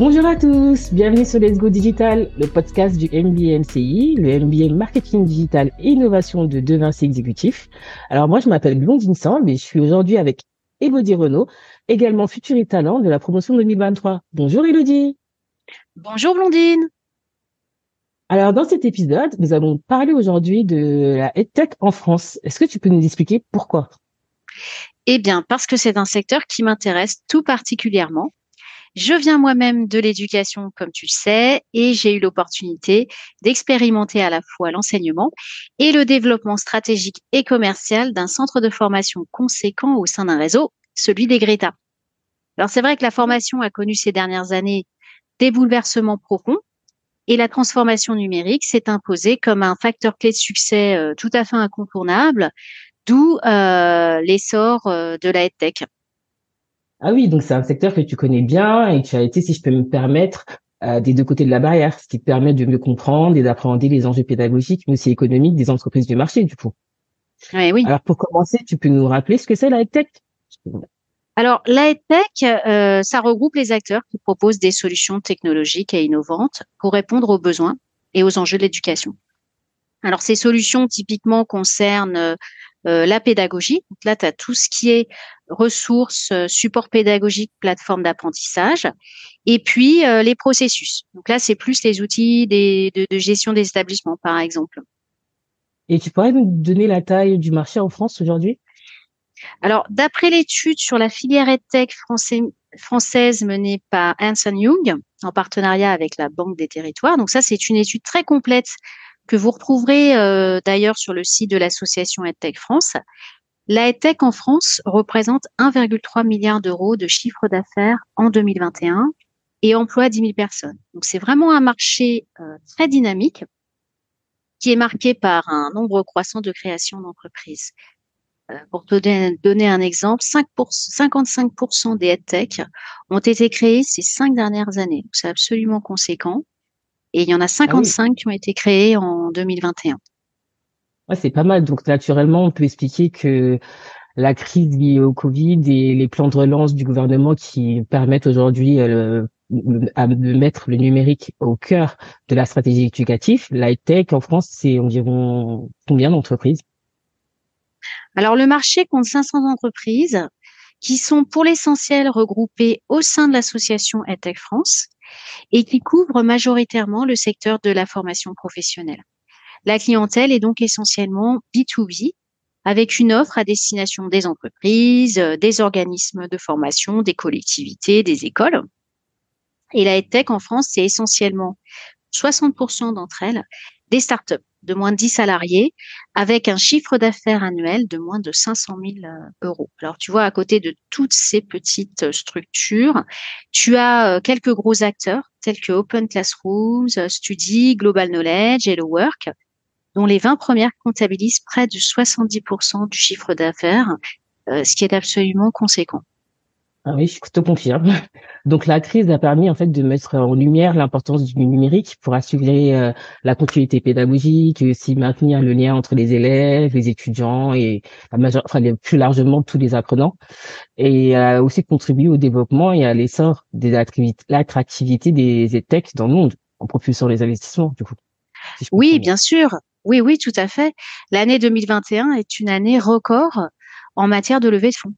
Bonjour à tous, bienvenue sur Let's Go Digital, le podcast du MBA MCI, le MBA Marketing Digital et Innovation de De Vinci Exécutif. Alors moi, je m'appelle Blondine Samb et je suis aujourd'hui avec Elodie Renault, également futur et talent de la promotion 2023. Bonjour Elodie. Bonjour Blondine. Alors dans cet épisode, nous allons parler aujourd'hui de la EdTech en France. Est-ce que tu peux nous expliquer pourquoi? Eh bien, parce que c'est un secteur qui m'intéresse tout particulièrement je viens moi-même de l'éducation, comme tu le sais, et j'ai eu l'opportunité d'expérimenter à la fois l'enseignement et le développement stratégique et commercial d'un centre de formation conséquent au sein d'un réseau, celui des Greta. Alors c'est vrai que la formation a connu ces dernières années des bouleversements profonds et la transformation numérique s'est imposée comme un facteur clé de succès euh, tout à fait incontournable, d'où euh, l'essor euh, de la EdTech. Ah oui, donc c'est un secteur que tu connais bien et tu as été, si je peux me permettre, euh, des deux côtés de la barrière, ce qui te permet de mieux comprendre et d'appréhender les enjeux pédagogiques, mais aussi économiques des entreprises du marché, du coup. Oui, oui. Alors pour commencer, tu peux nous rappeler ce que c'est la EdTech alors, la EdTech, euh, ça regroupe les acteurs qui proposent des solutions technologiques et innovantes pour répondre aux besoins et aux enjeux de l'éducation. Alors, ces solutions typiquement concernent euh, la pédagogie. Donc là, tu as tout ce qui est ressources, euh, support pédagogique, plateforme d'apprentissage, et puis euh, les processus. Donc là, c'est plus les outils des, de, gestion des établissements, par exemple. Et tu pourrais nous donner la taille du marché en France aujourd'hui? Alors, d'après l'étude sur la filière EdTech française menée par Hanson Young, en partenariat avec la Banque des Territoires, donc ça, c'est une étude très complète que vous retrouverez euh, d'ailleurs sur le site de l'association EdTech France. La EdTech en France représente 1,3 milliard d'euros de chiffre d'affaires en 2021 et emploie 10 000 personnes. Donc c'est vraiment un marché euh, très dynamique qui est marqué par un nombre croissant de créations d'entreprises. Euh, pour te donner, un exemple, 5 55% des EdTech ont été créés ces cinq dernières années. C'est absolument conséquent. Et il y en a 55 ah qui ont été créés en 2021. Ouais, c'est pas mal. Donc naturellement, on peut expliquer que la crise liée au Covid et les plans de relance du gouvernement qui permettent aujourd'hui euh, de mettre le numérique au cœur de la stratégie éducative, l'high-tech en France, c'est environ combien d'entreprises? Alors le marché compte 500 entreprises qui sont pour l'essentiel regroupées au sein de l'association EdTech France et qui couvre majoritairement le secteur de la formation professionnelle. La clientèle est donc essentiellement B2B, avec une offre à destination des entreprises, des organismes de formation, des collectivités, des écoles. Et la EdTech en France, c'est essentiellement 60% d'entre elles des startups de moins de 10 salariés avec un chiffre d'affaires annuel de moins de 500 000 euh, euros. Alors, tu vois, à côté de toutes ces petites euh, structures, tu as euh, quelques gros acteurs tels que Open Classrooms, Study, Global Knowledge, Hello Work, dont les 20 premières comptabilisent près de 70% du chiffre d'affaires, ce qui est absolument conséquent. Ah oui, je te confirme. Donc la crise a permis en fait de mettre en lumière l'importance du numérique pour assurer euh, la continuité pédagogique et aussi maintenir le lien entre les élèves, les étudiants et la majeure, enfin plus largement tous les apprenants, et a aussi contribué au développement et à l'essor de l'attractivité des EdTech dans le monde en propulsant les investissements du coup. oui, bien sûr. Oui, oui, tout à fait. L'année 2021 est une année record en matière de levée de fonds.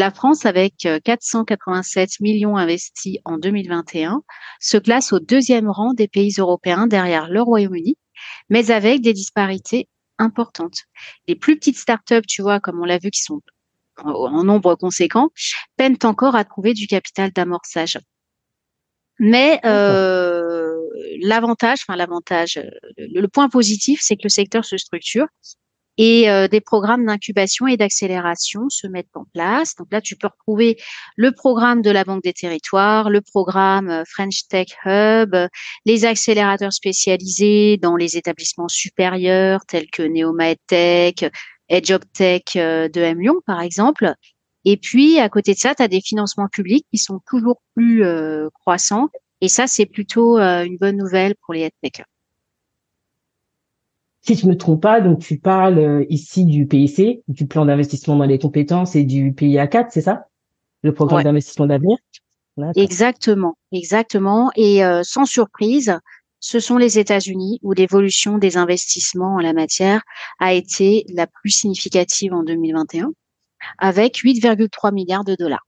La France, avec 487 euh, millions investis en 2021, se classe au deuxième rang des pays européens derrière le Royaume-Uni, mais avec des disparités importantes. Les plus petites startups, tu vois, comme on l'a vu, qui sont en nombre conséquent, peinent encore à trouver du capital d'amorçage. Mais euh, l'avantage, enfin l'avantage, le, point positif, c'est que le secteur se structure et euh, des programmes d'incubation et d'accélération se mettent en place. Donc là, tu peux retrouver le programme de la Banque des Territoires, le programme euh, French Tech Hub, les accélérateurs spécialisés dans les établissements supérieurs tels que Neoma EdTech, Tech euh, de M Lyon, par exemple. Et puis, à côté de ça, tu as des financements publics qui sont toujours plus croissants. Et ça, c'est plutôt une bonne nouvelle pour les EdTech si je me trompe pas, donc tu parles euh, ici du PIC, du plan d'investissement dans les compétences et du PIA 4, c'est ça? Le programme d'investissement d'avenir? Exactement, exactement. Et euh, sans surprise, ce sont les États-Unis où l'évolution des investissements en la matière a été la plus significative en 2021, avec 8,3 milliards de dollars.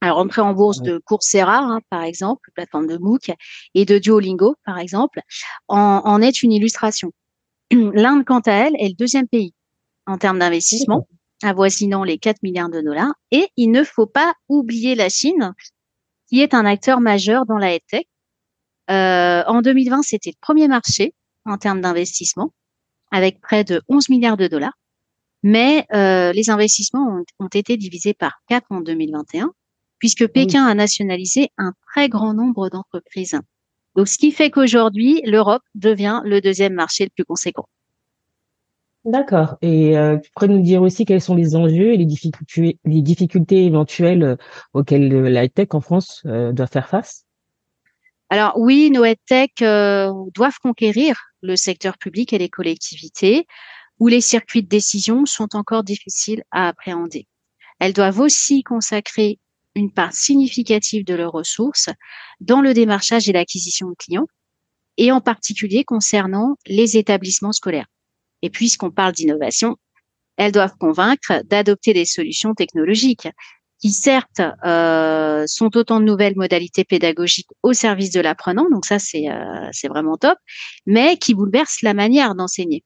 Alors, entrée en bourse de Coursera, hein, par exemple, plateforme de MOOC, et de Duolingo, par exemple, en, en est une illustration. L'Inde, quant à elle, est le deuxième pays en termes d'investissement, avoisinant les 4 milliards de dollars. Et il ne faut pas oublier la Chine, qui est un acteur majeur dans la tech. Euh, en 2020, c'était le premier marché en termes d'investissement, avec près de 11 milliards de dollars. Mais euh, les investissements ont, ont, été divisés par 4 en 2021, puisque Pékin a nationalisé un très grand nombre d'entreprises. Donc, ce qui fait qu'aujourd'hui, l'Europe devient le deuxième marché le plus conséquent. D'accord. Et euh, tu pourrais nous dire aussi quels sont les enjeux et les difficultés, les difficultés éventuelles euh, auxquelles la tech en France euh, doit faire face? Alors oui, nos tech euh, doivent conquérir le secteur public et les collectivités où les circuits de décision sont encore difficiles à appréhender. Elles doivent aussi consacrer une part significative de leurs ressources dans le démarchage et l'acquisition de clients, et en particulier concernant les établissements scolaires. Et puisqu'on parle d'innovation, elles doivent convaincre d'adopter des solutions technologiques qui certes euh, sont autant de nouvelles modalités pédagogiques au service de l'apprenant, donc ça c'est euh, c'est vraiment top, mais qui bouleversent la manière d'enseigner.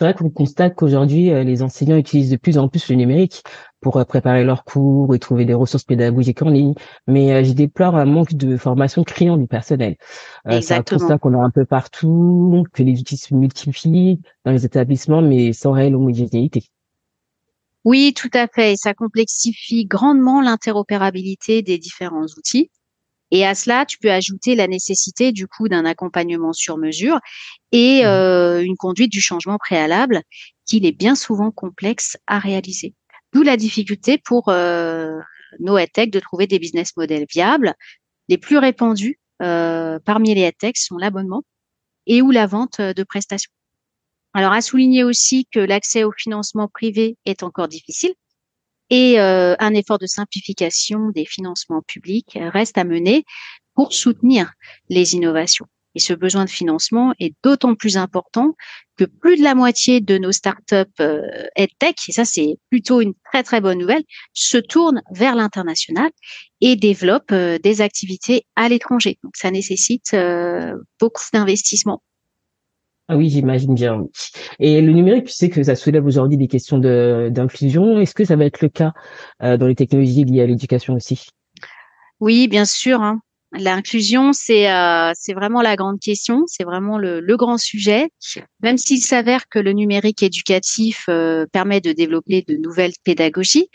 C'est vrai qu'on constate qu'aujourd'hui, euh, les enseignants utilisent de plus en plus le numérique pour euh, préparer leurs cours et trouver des ressources pédagogiques en ligne. Mais euh, je déplore un manque de formation criant du personnel. c'est un constat qu'on a un peu partout, que les outils se multiplient dans les établissements, mais sans réelle homogénéité. Oui, tout à fait. ça complexifie grandement l'interopérabilité des différents outils. Et à cela, tu peux ajouter la nécessité du coup d'un accompagnement sur mesure et mmh. euh, une conduite du changement préalable qu'il est bien souvent complexe à réaliser. D'où la difficulté pour euh, nos EdTech de trouver des business models viables. Les plus répandus euh, parmi les EdTech sont l'abonnement et ou la vente de prestations. Alors à souligner aussi que l'accès au financement privé est encore difficile et euh, un effort de simplification des financements publics reste à mener pour soutenir les innovations. Et ce besoin de financement est d'autant plus important que plus de la moitié de nos startups euh, EdTech, et ça c'est plutôt une très très bonne nouvelle, se tournent vers l'international et développent euh, des activités à l'étranger. Donc ça nécessite euh, beaucoup d'investissements oui, j'imagine bien. Et le numérique, tu sais que ça soulève aujourd'hui des questions d'inclusion. Est-ce que ça va être le cas euh, dans les technologies liées à l'éducation aussi? Oui, bien sûr. Hein. L'inclusion, c'est euh, c'est vraiment la grande question, c'est vraiment le, le, grand sujet. Même s'il s'avère que le numérique éducatif euh, permet de développer de nouvelles pédagogies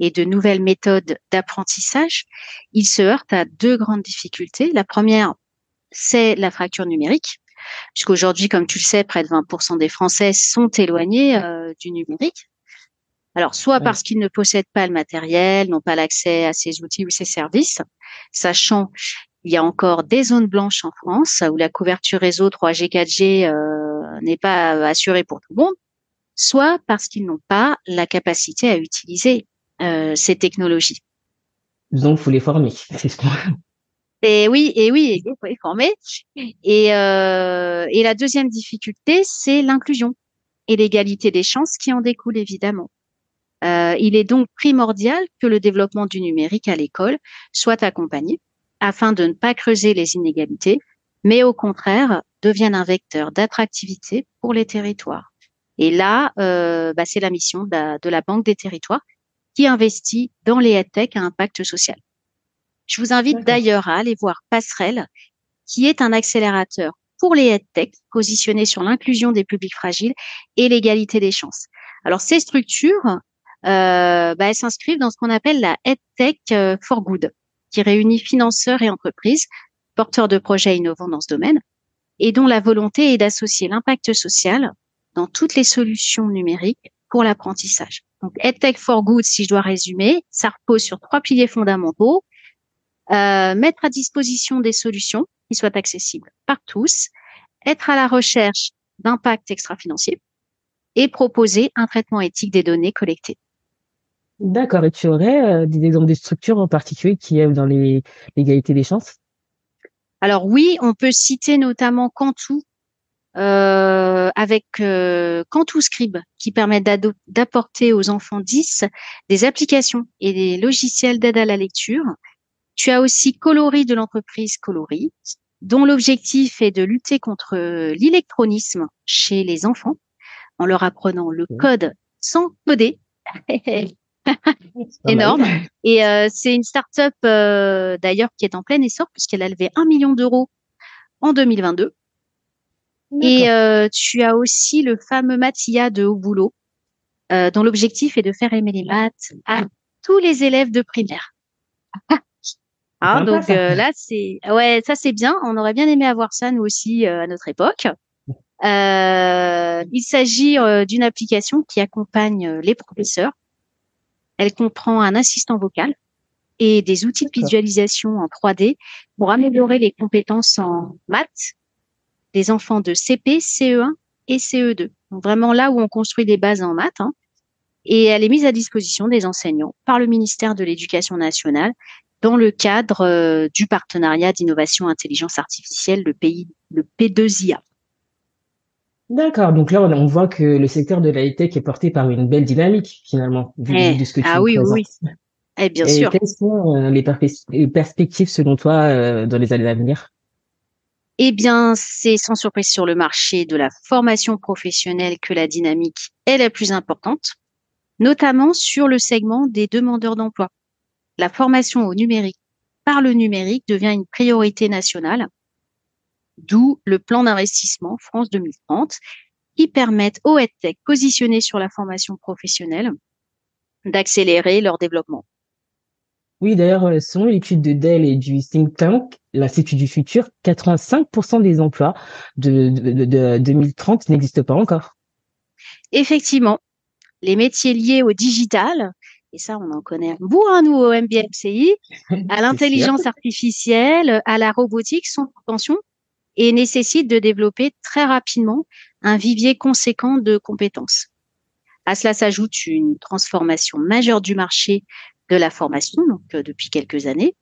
et de nouvelles méthodes d'apprentissage, il se heurte à deux grandes difficultés. La première, c'est la fracture numérique puisqu'aujourd'hui, comme tu le sais, près de 20% des Français sont éloignés euh, du numérique. Alors, soit parce qu'ils ne possèdent pas le matériel, n'ont pas l'accès à ces outils ou ces services, sachant qu'il y a encore des zones blanches en France où la couverture réseau 3G, 4G euh, n'est pas assurée pour tout le monde, soit parce qu'ils n'ont pas la capacité à utiliser euh, ces technologies. Donc, il faut les former, c'est ce et oui, et oui, il faut les former. Et, euh, et la deuxième difficulté, c'est l'inclusion et l'égalité des chances qui en découlent évidemment. Euh, il est donc primordial que le développement du numérique à l'école soit accompagné afin de ne pas creuser les inégalités, mais au contraire devienne un vecteur d'attractivité pour les territoires. Et là, euh, bah, c'est la mission de la, de la, Banque des territoires qui investit dans les EdTech à impact social. Je vous invite d'ailleurs à aller voir Passerelle, qui est un accélérateur pour les EdTech positionné sur l'inclusion des publics fragiles et l'égalité des chances. Alors ces structures, euh, bah, elles s'inscrivent dans ce qu'on appelle la EdTech euh, for Good, qui réunit financeurs et entreprises, porteurs de projets innovants dans ce domaine, et dont la volonté est d'associer l'impact social dans toutes les solutions numériques pour l'apprentissage. Donc EdTech for Good, si je dois résumer, ça repose sur trois piliers fondamentaux euh, mettre à disposition des solutions qui soient accessibles par tous, être à la recherche d'impact extra-financier et proposer un traitement éthique des données collectées. D'accord. Et tu aurais des exemples de structures en particulier qui œuvrent dans l'égalité des chances? Alors oui, on peut citer notamment Cantou, euh, avec euh, Cantou Scribe, qui permet d'apporter aux enfants 10 des applications et des logiciels d'aide à la lecture. Tu as aussi Coloris de l'entreprise Coloris, dont l'objectif est de lutter contre l'électronisme chez les enfants en leur apprenant le code sans coder. Énorme. Et euh, c'est une start-up euh, d'ailleurs qui est en plein essor puisqu'elle a levé un million d'euros en 2022. Et euh, tu as aussi le fameux Matia de Haut Boulot, dont l'objectif est de faire aimer les maths à tous les élèves de primaire. Ah, donc là, c'est ouais, ça c'est bien. On aurait bien aimé avoir ça nous aussi à notre époque. il s'agit d'une application qui accompagne les professeurs elle comprend un assistant vocal et des outils de visualisation en 3D pour améliorer les compétences en maths des enfants de CP, CE1 et CE2. Donc vraiment là où on construit des bases en maths. Hein. Et elle est mise à disposition des enseignants par le ministère de l'Éducation nationale dans le cadre euh, du partenariat d'innovation intelligence artificielle, le pays, le P2IA. D'accord. Donc là, on voit que le secteur de la tech est porté par une belle dynamique, finalement, vu, eh, de ce que tu Ah oui, oui. Eh, bien Et sûr. Quelles sont euh, les, perspectives, selon toi, euh, dans les années à venir? Eh bien, c'est sans surprise sur le marché de la formation professionnelle que la dynamique est la plus importante, notamment sur le segment des demandeurs d'emploi. La formation au numérique par le numérique devient une priorité nationale d'où le plan d'investissement France 2030 qui permettent aux EdTech positionnés sur la formation professionnelle d'accélérer leur développement. Oui, d'ailleurs, euh, selon l'étude de Dell et du think tank, l'Institut du futur, 85% des emplois de, 2030 n'existent pas encore. Effectivement, les métiers liés au digital, et ça on en connaît un bout, hein, nous au MBMCI, à l'intelligence artificielle, à la robotique sont en tension et nécessite de développer très rapidement un vivier conséquent de compétences. À cela s'ajoute une transformation majeure du marché de la formation, donc euh, depuis quelques années,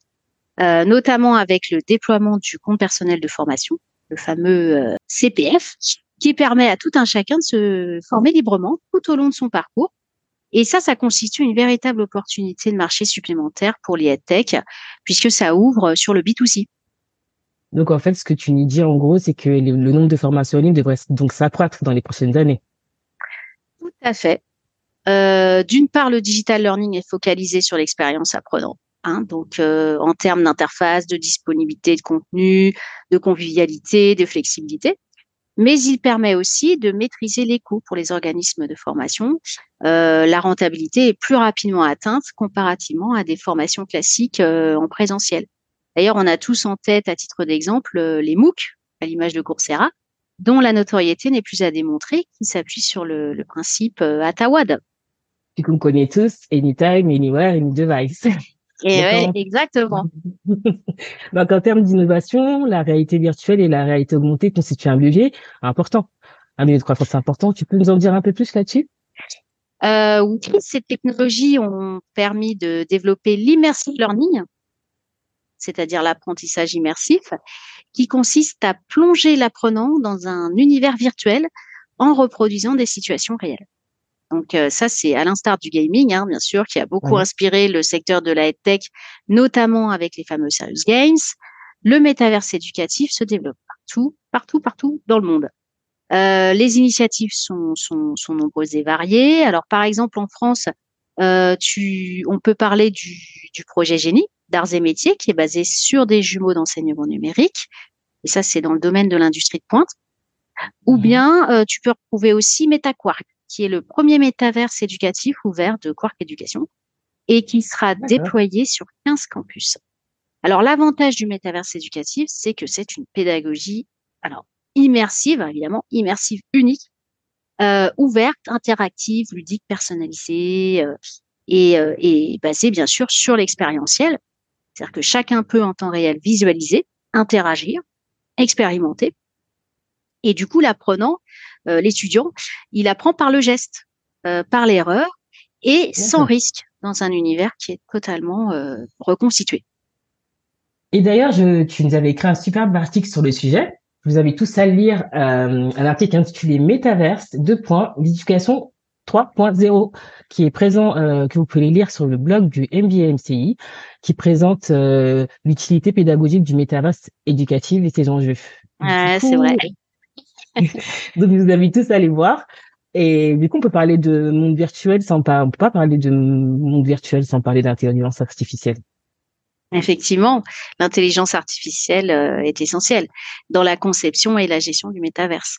euh, notamment avec le déploiement du compte personnel de formation, le fameux euh, CPF, qui permet à tout un chacun de se former librement tout au long de son parcours. Et ça, ça constitue une véritable opportunité de marché supplémentaire pour les tech, puisque ça ouvre sur le B2C. Donc en fait, ce que tu nous dis en gros, c'est que le, nombre de formations en ligne devrait donc s'accroître dans les prochaines années. Tout à fait. Euh, d'une part, le digital learning est focalisé sur l'expérience apprenante. Hein, donc euh, en termes d'interface, de disponibilité de contenu, de convivialité, de flexibilité. Mais il permet aussi de maîtriser les coûts pour les organismes de formation. Euh, la rentabilité est plus rapidement atteinte comparativement à des formations classiques en présentiel. D'ailleurs, on a tous en tête, à titre d'exemple, euh, les MOOC, à l'image de Coursera, dont la notoriété n'est plus à démontrer, qui s'appuie sur le, principe euh, Atawad. Connaît tous, anytime, anywhere, any device. Et ouais, exactement. Donc, en termes d'innovation, la réalité virtuelle et la réalité augmentée constituent un levier important, un levier de croissance important. Tu peux nous en dire un peu plus là-dessus? Euh, Oui, ces technologies ont permis de développer l'immersive learning, c'est-à-dire l'apprentissage immersif, qui consiste à plonger l'apprenant dans un univers virtuel en reproduisant des situations réelles. Donc euh, ça, c'est à l'instar du gaming, hein, bien sûr, qui a beaucoup inspiré le secteur de la tech, notamment avec les fameux Serious Games. Le métaverse éducatif se développe partout, partout, partout dans le monde. Euh, les initiatives sont, sont, sont, nombreuses et variées. Alors, par exemple, en France, euh, tu, on peut parler du, du projet Génie, d'arts et métiers qui est basé sur des jumeaux d'enseignement numérique. Et ça, c'est dans le domaine de l'industrie de pointe. Ou mhm. bien, euh, tu peux retrouver aussi MetaQuark, qui est le premier métaverse éducatif ouvert de Quark Éducation et qui sera déployé sur 15 campus. Alors, l'avantage du métaverse éducatif, c'est que c'est une pédagogie, alors, immersive, évidemment, immersive unique, euh, ouverte, interactive, ludique, personnalisée, euh, et, euh, et basée, bien sûr, sur l'expérientiel. C'est-à-dire que chacun peut en temps réel visualiser, interagir, expérimenter. Et du coup, l'apprenant, l'étudiant, il apprend par le geste, euh, par l'erreur et sans risque. dans un univers qui est totalement reconstitué. Et d'ailleurs, tu nous avais écrit un superbe article sur le sujet. Vous avez tous à lire un article intitulé Métaverse, deux points, l'éducation 3.0 qui est présent, euh, que vous pouvez lire sur le blog du MBA-MCI, qui présente euh, l'utilité pédagogique du métaverse éducatif et ses enjeux. C'est vrai. donc, vous invite tous à aller voir. Et du coup, on peut parler de monde virtuel sans pas, on peut pas parler de monde virtuel sans parler d'intelligence artificielle. Effectivement, l'intelligence artificielle euh, est essentielle dans la conception et la gestion du métaverse.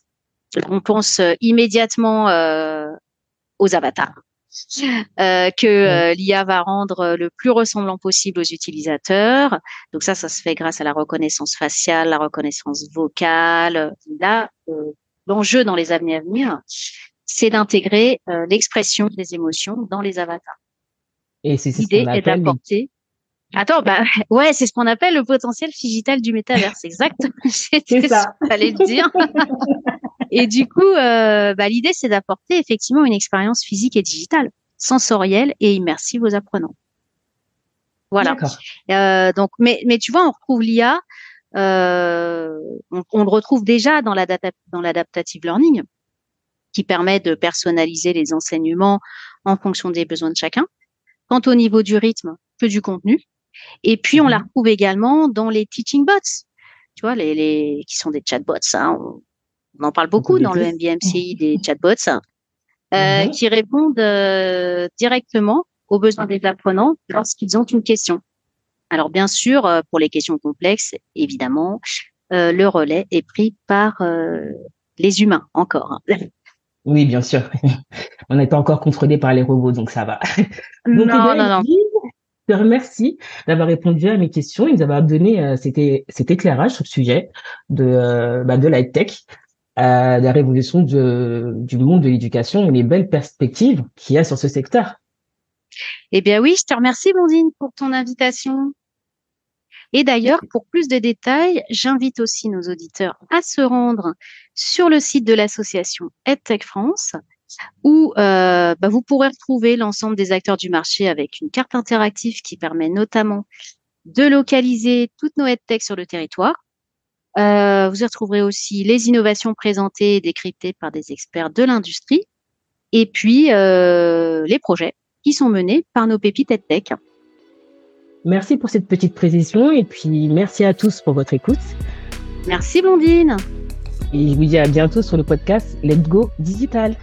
On pense immédiatement aux avatars. Euh, que euh, l'IA va rendre euh, le plus ressemblant possible aux utilisateurs. Donc ça, ça se fait grâce à la reconnaissance faciale, la reconnaissance vocale. Là, l'enjeu dans les années à venir, c'est d'intégrer l'expression des émotions dans les avatars. Et c'est l'idée est d'apporter. Attends, bah ouais, c'est ce qu'on appelle le potentiel digital du métaverse. Exactement. c'est ça. Fallait le dire. Et du coup, euh, bah, l'idée, c'est d'apporter effectivement une expérience physique et digitale, sensorielle et immersive aux apprenants. Voilà. Euh, donc, mais, mais tu vois, on retrouve l'IA, euh, on, le retrouve déjà dans l'adaptative learning, qui permet de personnaliser les enseignements en fonction des besoins de chacun. Quant au niveau du rythme, que du contenu. Et puis, on la mhm. retrouve également dans les teaching bots. Tu vois, les, les qui sont des chatbots. Hein, on en parle beaucoup dans le MBMCI des chatbots euh, mhm. qui répondent euh, directement aux besoins des apprenants lorsqu'ils ont une question. Alors bien sûr, euh, pour les questions complexes, évidemment, le relais est pris par les humains encore. Hein. Oui, bien sûr. On n'est pas encore contrôlé par les robots, donc ça va. non, non, non. Je te remercie d'avoir répondu à mes questions et d'avoir donné cet, éclairage sur le sujet de, bah, de la tech à la révolution de, du monde de l'éducation et les belles perspectives qu'il y a sur ce secteur. Eh bien oui, je te remercie Bondine pour ton invitation. Et d'ailleurs, pour plus de détails, j'invite aussi nos auditeurs à se rendre sur le site de l'association EdTech France, où euh, bah, vous pourrez retrouver l'ensemble des acteurs du marché avec une carte interactive qui permet notamment de localiser toutes nos EdTech sur le territoire euh, vous y retrouverez aussi les innovations présentées et décryptées par des experts de l'industrie, et puis euh, les projets qui sont menés par nos pépites tech. Merci pour cette petite précision, et puis merci à tous pour votre écoute. Merci Blondine. Et je vous dis à bientôt sur le podcast Let's Go Digital.